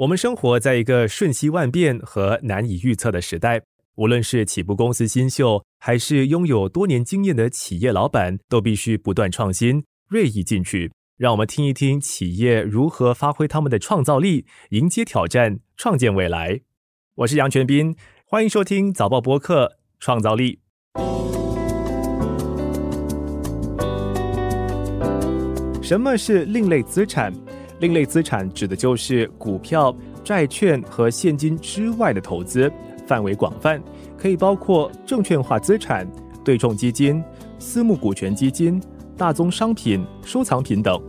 我们生活在一个瞬息万变和难以预测的时代，无论是起步公司新秀，还是拥有多年经验的企业老板，都必须不断创新、锐意进取。让我们听一听企业如何发挥他们的创造力，迎接挑战，创建未来。我是杨全斌，欢迎收听早报播客《创造力》。什么是另类资产？另类资产指的就是股票、债券和现金之外的投资，范围广泛，可以包括证券化资产、对冲基金、私募股权基金、大宗商品、收藏品等。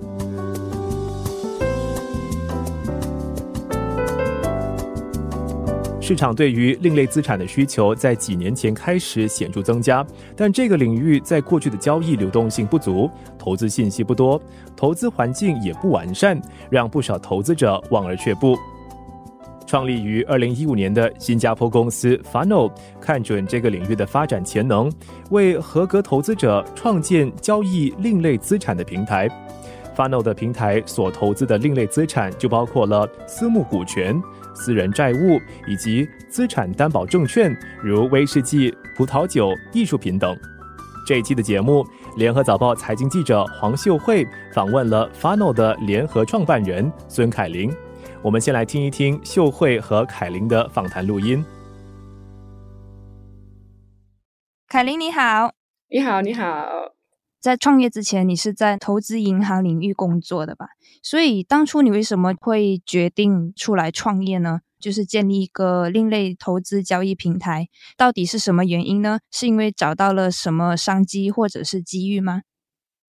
市场对于另类资产的需求在几年前开始显著增加，但这个领域在过去的交易流动性不足，投资信息不多，投资环境也不完善，让不少投资者望而却步。创立于二零一五年的新加坡公司 Funnel 看准这个领域的发展潜能，为合格投资者创建交易另类资产的平台。Funnel 的平台所投资的另类资产就包括了私募股权。私人债务以及资产担保证券，如威士忌、葡萄酒、艺术品等。这一期的节目，联合早报财经记者黄秀慧访问了 Funnel 的联合创办人孙凯琳。我们先来听一听秀慧和凯琳的访谈录音。凯琳，你好！你好，你好。在创业之前，你是在投资银行领域工作的吧？所以当初你为什么会决定出来创业呢？就是建立一个另类投资交易平台，到底是什么原因呢？是因为找到了什么商机或者是机遇吗？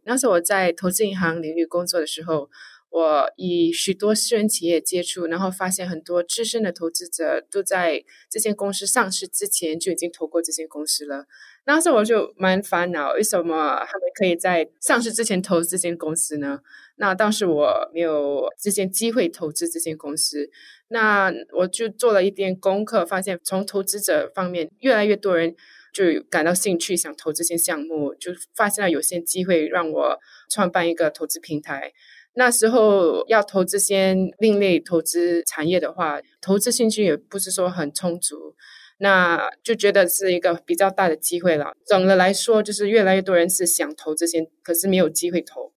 那时我在投资银行领域工作的时候。我与许多私人企业接触，然后发现很多资深的投资者都在这间公司上市之前就已经投过这间公司了。那时候我就蛮烦恼，为什么他们可以在上市之前投资这间公司呢？那当时我没有这些机会投资这间公司，那我就做了一点功课，发现从投资者方面，越来越多人就感到兴趣，想投这些项目，就发现了有些机会让我创办一个投资平台。那时候要投这些另类投资产业的话，投资兴趣也不是说很充足，那就觉得是一个比较大的机会了。总的来说，就是越来越多人是想投这些，可是没有机会投。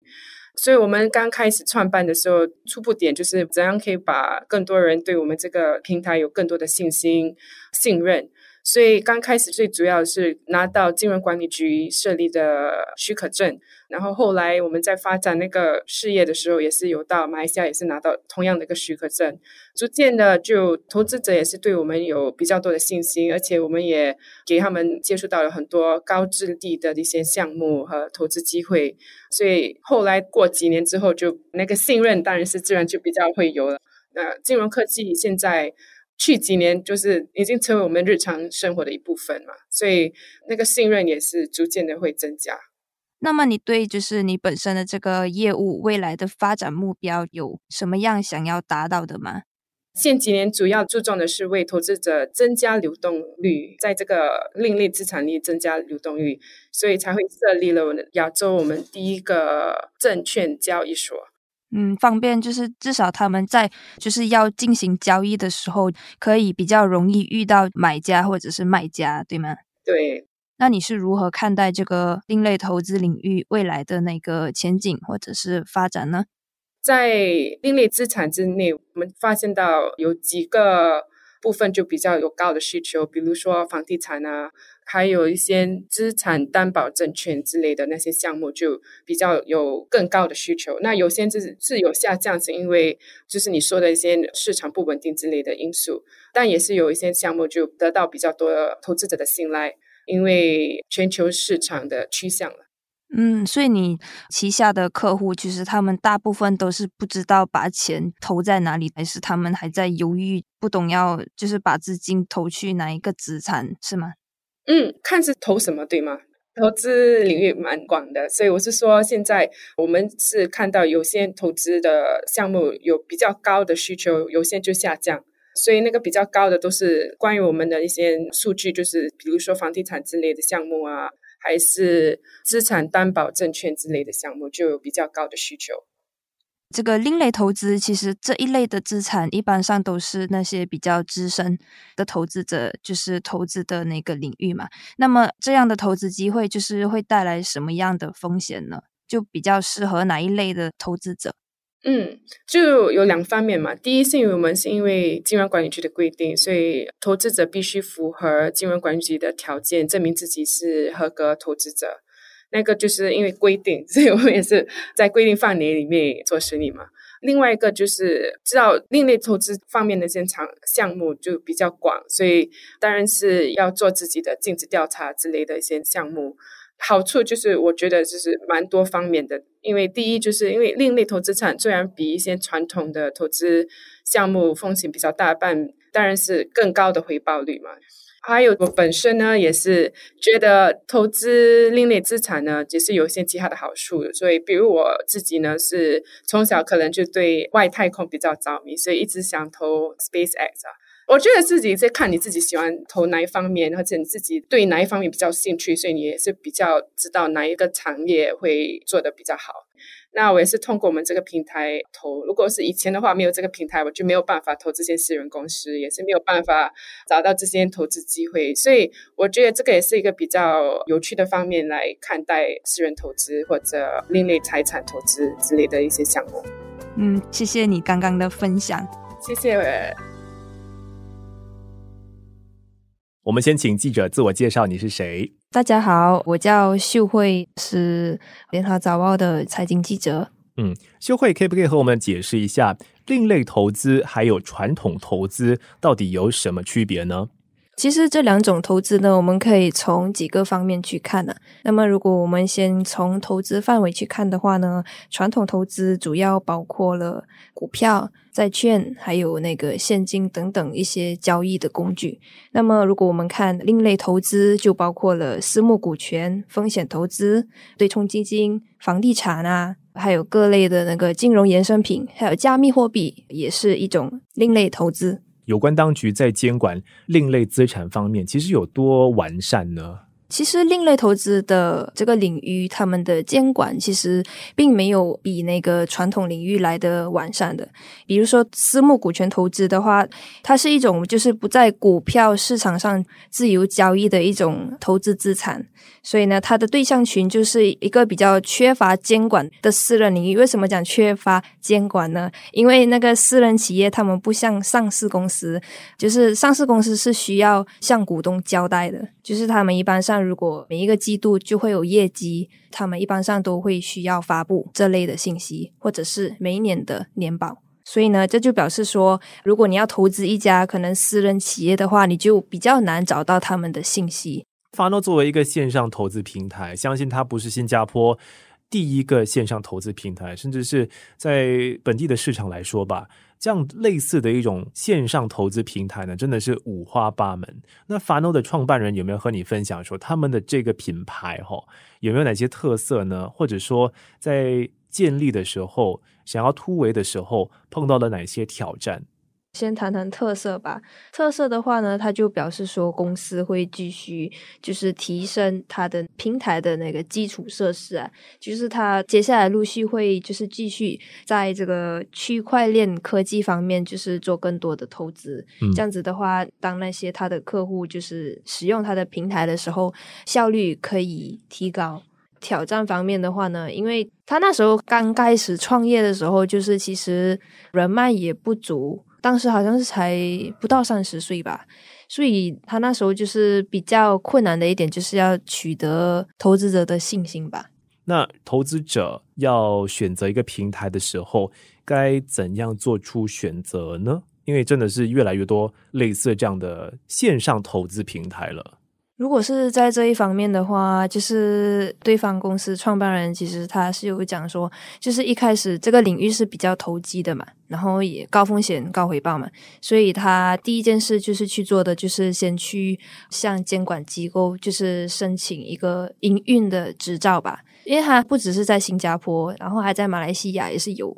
所以我们刚开始创办的时候，初步点就是怎样可以把更多人对我们这个平台有更多的信心、信任。所以刚开始最主要是拿到金融管理局设立的许可证，然后后来我们在发展那个事业的时候，也是有到马来西亚也是拿到同样的一个许可证，逐渐的就投资者也是对我们有比较多的信心，而且我们也给他们接触到了很多高质地的一些项目和投资机会，所以后来过几年之后，就那个信任当然是自然就比较会有了。那金融科技现在。去几年就是已经成为我们日常生活的一部分嘛，所以那个信任也是逐渐的会增加。那么你对就是你本身的这个业务未来的发展目标有什么样想要达到的吗？现几年主要注重的是为投资者增加流动率，在这个另类资产里增加流动率，所以才会设立了亚洲我们第一个证券交易所。嗯，方便就是至少他们在就是要进行交易的时候，可以比较容易遇到买家或者是卖家，对吗？对。那你是如何看待这个另类投资领域未来的那个前景或者是发展呢？在另类资产之内，我们发现到有几个部分就比较有高的需求，比如说房地产啊。还有一些资产担保证券之类的那些项目，就比较有更高的需求。那有些是是有下降，是因为就是你说的一些市场不稳定之类的因素。但也是有一些项目就得到比较多投资者的信赖，因为全球市场的趋向了。嗯，所以你旗下的客户，其实他们大部分都是不知道把钱投在哪里，还是他们还在犹豫，不懂要就是把资金投去哪一个资产，是吗？嗯，看是投什么对吗？投资领域蛮广的，所以我是说，现在我们是看到有些投资的项目有比较高的需求，有些就下降。所以那个比较高的都是关于我们的一些数据，就是比如说房地产之类的项目啊，还是资产担保证券之类的项目，就有比较高的需求。这个另类投资，其实这一类的资产一般上都是那些比较资深的投资者，就是投资的那个领域嘛。那么这样的投资机会，就是会带来什么样的风险呢？就比较适合哪一类的投资者？嗯，就有两方面嘛。第一，是因为我们是因为金融管理局的规定，所以投资者必须符合金融管理局的条件，证明自己是合格投资者。那个就是因为规定，所以我们也是在规定范围里面做生意嘛。另外一个就是知道另类投资方面的现场项目就比较广，所以当然是要做自己的尽职调查之类的一些项目。好处就是我觉得就是蛮多方面的，因为第一就是因为另类投资产虽然比一些传统的投资项目风险比较大，但当然是更高的回报率嘛。还有我本身呢，也是觉得投资另类资产呢，也是有一些其他的好处。所以，比如我自己呢，是从小可能就对外太空比较着迷，所以一直想投 SpaceX 啊。我觉得自己在看你自己喜欢投哪一方面，或者你自己对哪一方面比较兴趣，所以你也是比较知道哪一个产业会做的比较好。那我也是通过我们这个平台投。如果是以前的话，没有这个平台，我就没有办法投这些私人公司，也是没有办法找到这些投资机会。所以我觉得这个也是一个比较有趣的方面来看待私人投资或者另类财产投资之类的一些项目。嗯，谢谢你刚刚的分享，谢谢。我们先请记者自我介绍，你是谁？大家好，我叫秀慧，是联合早报的财经记者。嗯，秀慧可以不可以和我们解释一下另类投资还有传统投资到底有什么区别呢？其实这两种投资呢，我们可以从几个方面去看呢。那么，如果我们先从投资范围去看的话呢，传统投资主要包括了股票、债券，还有那个现金等等一些交易的工具。那么，如果我们看另类投资，就包括了私募股权、风险投资、对冲基金、房地产啊，还有各类的那个金融衍生品，还有加密货币，也是一种另类投资。有关当局在监管另类资产方面，其实有多完善呢？其实另类投资的这个领域，他们的监管其实并没有比那个传统领域来的完善的。比如说私募股权投资的话，它是一种就是不在股票市场上自由交易的一种投资资产。所以呢，它的对象群就是一个比较缺乏监管的私人领域。为什么讲缺乏监管呢？因为那个私人企业他们不像上市公司，就是上市公司是需要向股东交代的，就是他们一般上如果每一个季度就会有业绩，他们一般上都会需要发布这类的信息，或者是每一年的年报。所以呢，这就表示说，如果你要投资一家可能私人企业的话，你就比较难找到他们的信息。发诺作为一个线上投资平台，相信它不是新加坡第一个线上投资平台，甚至是在本地的市场来说吧，这样类似的一种线上投资平台呢，真的是五花八门。那发诺的创办人有没有和你分享说，他们的这个品牌哈，有没有哪些特色呢？或者说，在建立的时候，想要突围的时候，碰到了哪些挑战？先谈谈特色吧。特色的话呢，它就表示说公司会继续就是提升它的平台的那个基础设施啊，就是它接下来陆续会就是继续在这个区块链科技方面就是做更多的投资。这样子的话，当那些它的客户就是使用它的平台的时候，效率可以提高。挑战方面的话呢，因为他那时候刚开始创业的时候，就是其实人脉也不足。当时好像是才不到三十岁吧，所以他那时候就是比较困难的一点，就是要取得投资者的信心吧。那投资者要选择一个平台的时候，该怎样做出选择呢？因为真的是越来越多类似这样的线上投资平台了。如果是在这一方面的话，就是对方公司创办人其实他是有讲说，就是一开始这个领域是比较投机的嘛，然后也高风险高回报嘛，所以他第一件事就是去做的就是先去向监管机构就是申请一个营运的执照吧，因为他不只是在新加坡，然后还在马来西亚也是有。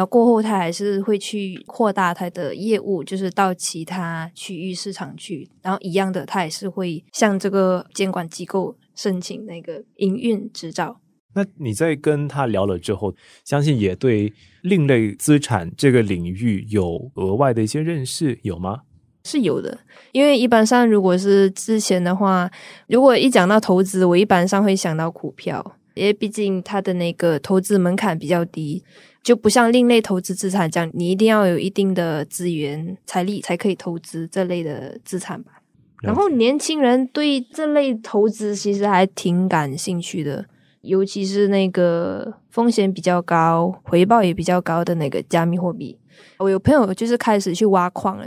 然后过后，他还是会去扩大他的业务，就是到其他区域市场去。然后一样的，他也是会向这个监管机构申请那个营运执照。那你在跟他聊了之后，相信也对另类资产这个领域有额外的一些认识，有吗？是有的，因为一般上如果是之前的话，如果一讲到投资，我一般上会想到股票，因为毕竟它的那个投资门槛比较低，就不像另类投资资产这样，你一定要有一定的资源、财力才可以投资这类的资产吧。然后年轻人对这类投资其实还挺感兴趣的。尤其是那个风险比较高、回报也比较高的那个加密货币，我有朋友就是开始去挖矿了，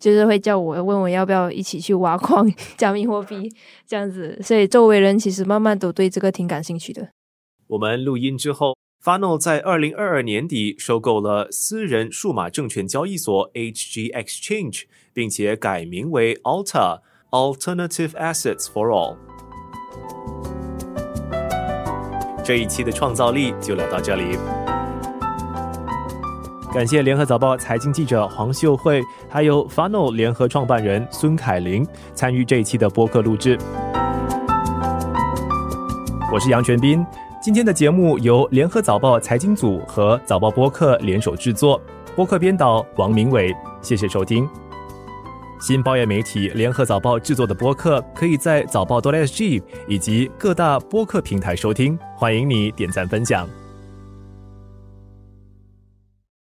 就是会叫我问我要不要一起去挖矿 加密货币这样子，所以周围人其实慢慢都对这个挺感兴趣的。我们录音之后，Funnel 在二零二二年底收购了私人数码证券交易所 HG Exchange，并且改名为 Alta Alternative Assets for All。这一期的创造力就聊到这里，感谢联合早报财经记者黄秀慧，还有 Funnel 联合创办人孙凯琳参与这一期的播客录制。我是杨全斌，今天的节目由联合早报财经组和早报播客联手制作，播客编导王明伟，谢谢收听。新报业媒体联合早报制作的播客，可以在早报多 SG 以及各大播客平台收听。欢迎你点赞分享。